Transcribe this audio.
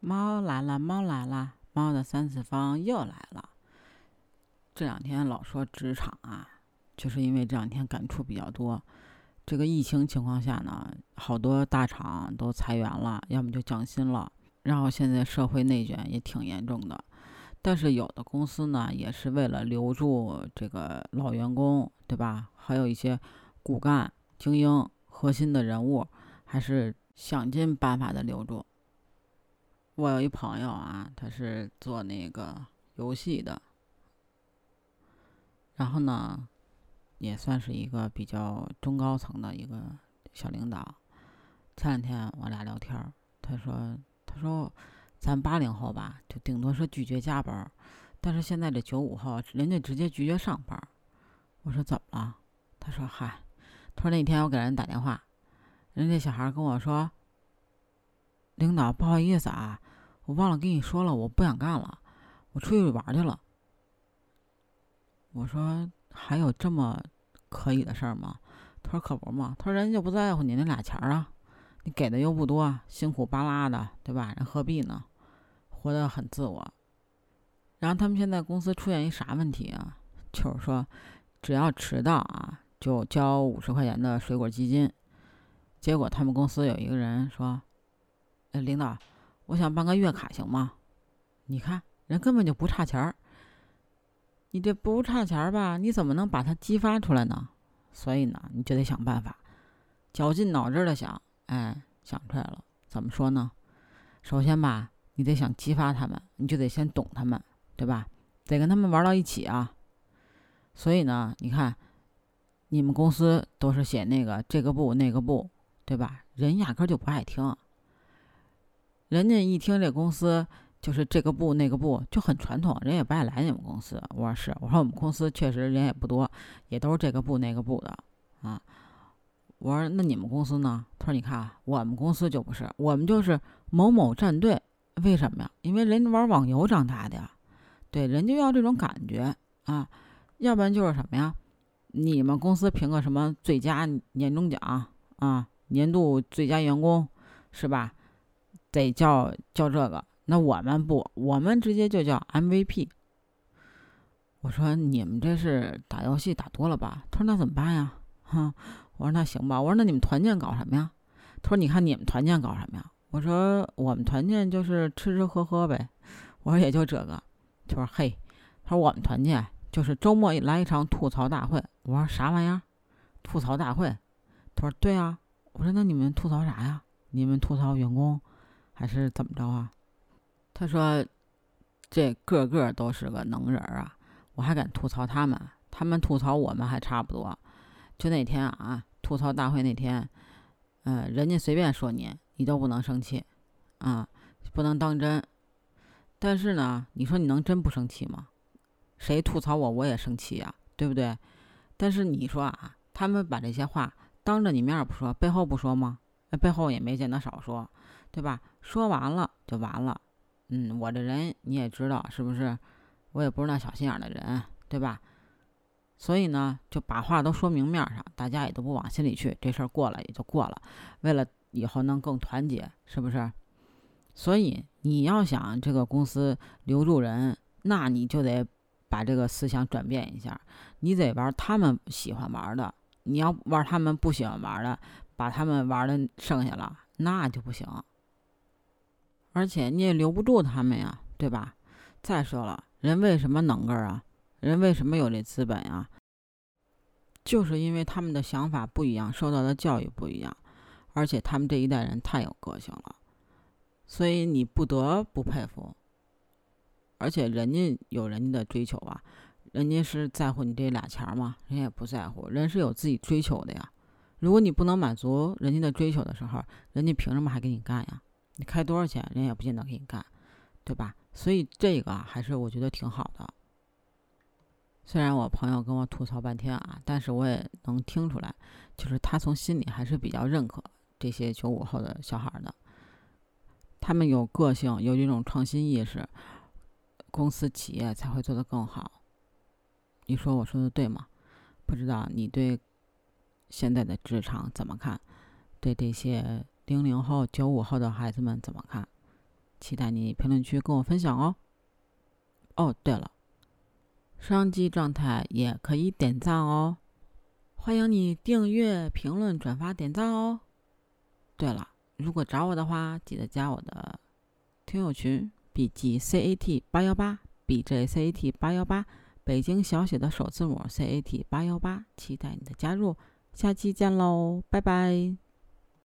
猫来了，猫来了，猫的三次方又来了。这两天老说职场啊，就是因为这两天感触比较多。这个疫情情况下呢，好多大厂都裁员了，要么就降薪了，然后现在社会内卷也挺严重的。但是有的公司呢，也是为了留住这个老员工，对吧？还有一些骨干、精英、核心的人物，还是想尽办法的留住。我有一朋友啊，他是做那个游戏的，然后呢，也算是一个比较中高层的一个小领导。前两天我俩聊天，他说：“他说咱八零后吧，就顶多是拒绝加班，但是现在这九五后，人家直接拒绝上班。”我说：“怎么了？”他说：“嗨，他说那天我给人打电话，人家小孩跟我说，领导不好意思啊。”我忘了跟你说了，我不想干了，我出去玩去了。我说还有这么可以的事儿吗？他说可不嘛。他说人家就不在乎你那俩钱儿啊，你给的又不多，辛苦巴拉的，对吧？人何必呢？活得很自我。然后他们现在公司出现一啥问题啊？就是说，只要迟到啊，就交五十块钱的水果基金。结果他们公司有一个人说：“哎，领导。”我想办个月卡行吗？你看人根本就不差钱儿，你这不差钱儿吧？你怎么能把它激发出来呢？所以呢，你就得想办法，绞尽脑汁的想，哎，想出来了。怎么说呢？首先吧，你得想激发他们，你就得先懂他们，对吧？得跟他们玩到一起啊。所以呢，你看，你们公司都是写那个这个不那个不，对吧？人压根就不爱听。人家一听这公司就是这个部那个部就很传统，人也不爱来你们公司。我说是，我说我们公司确实人也不多，也都是这个部那个部的啊。我说那你们公司呢？他说你看我们公司就不是，我们就是某某战队。为什么呀？因为人家玩网游长大的呀，对，人就要这种感觉啊。要不然就是什么呀？你们公司评个什么最佳年终奖啊，年度最佳员工是吧？得叫叫这个，那我们不，我们直接就叫 MVP。我说你们这是打游戏打多了吧？他说那怎么办呀？哈，我说那行吧。我说那你们团建搞什么呀？他说你看你们团建搞什么呀？我说我们团建就是吃吃喝喝呗。我说也就这个。他说嘿，他说我们团建就是周末来一场吐槽大会。我说啥玩意儿？吐槽大会？他说对啊。我说那你们吐槽啥呀？你们吐槽员工？还是怎么着啊？他说：“这个个都是个能人啊，我还敢吐槽他们，他们吐槽我们还差不多。就那天啊，吐槽大会那天，嗯，人家随便说你，你都不能生气啊，不能当真。但是呢，你说你能真不生气吗？谁吐槽我，我也生气呀，对不对？但是你说啊，他们把这些话当着你面不说，背后不说吗？那背后也没见他少说。”对吧？说完了就完了。嗯，我这人你也知道是不是？我也不是那小心眼的人，对吧？所以呢，就把话都说明面上，大家也都不往心里去。这事儿过了也就过了。为了以后能更团结，是不是？所以你要想这个公司留住人，那你就得把这个思想转变一下。你得玩他们喜欢玩的，你要玩他们不喜欢玩的，把他们玩的剩下了，那就不行。而且你也留不住他们呀，对吧？再说了，人为什么能个儿啊？人为什么有这资本呀？就是因为他们的想法不一样，受到的教育不一样，而且他们这一代人太有个性了，所以你不得不佩服。而且人家有人家的追求啊，人家是在乎你这俩钱吗？人家也不在乎，人是有自己追求的呀。如果你不能满足人家的追求的时候，人家凭什么还给你干呀？你开多少钱，人也不见得给你干，对吧？所以这个还是我觉得挺好的。虽然我朋友跟我吐槽半天啊，但是我也能听出来，就是他从心里还是比较认可这些九五后的小孩的。他们有个性，有这种创新意识，公司企业才会做得更好。你说我说的对吗？不知道你对现在的职场怎么看？对这些？零零后、九五后的孩子们怎么看？期待你评论区跟我分享哦。哦，对了，双击状态也可以点赞哦，欢迎你订阅、评论、转发、点赞哦。对了，如果找我的话，记得加我的听友群：bg cat 八幺八，bj cat 八幺八，北京小写的首字母 cat 八幺八，期待你的加入，下期见喽，拜拜。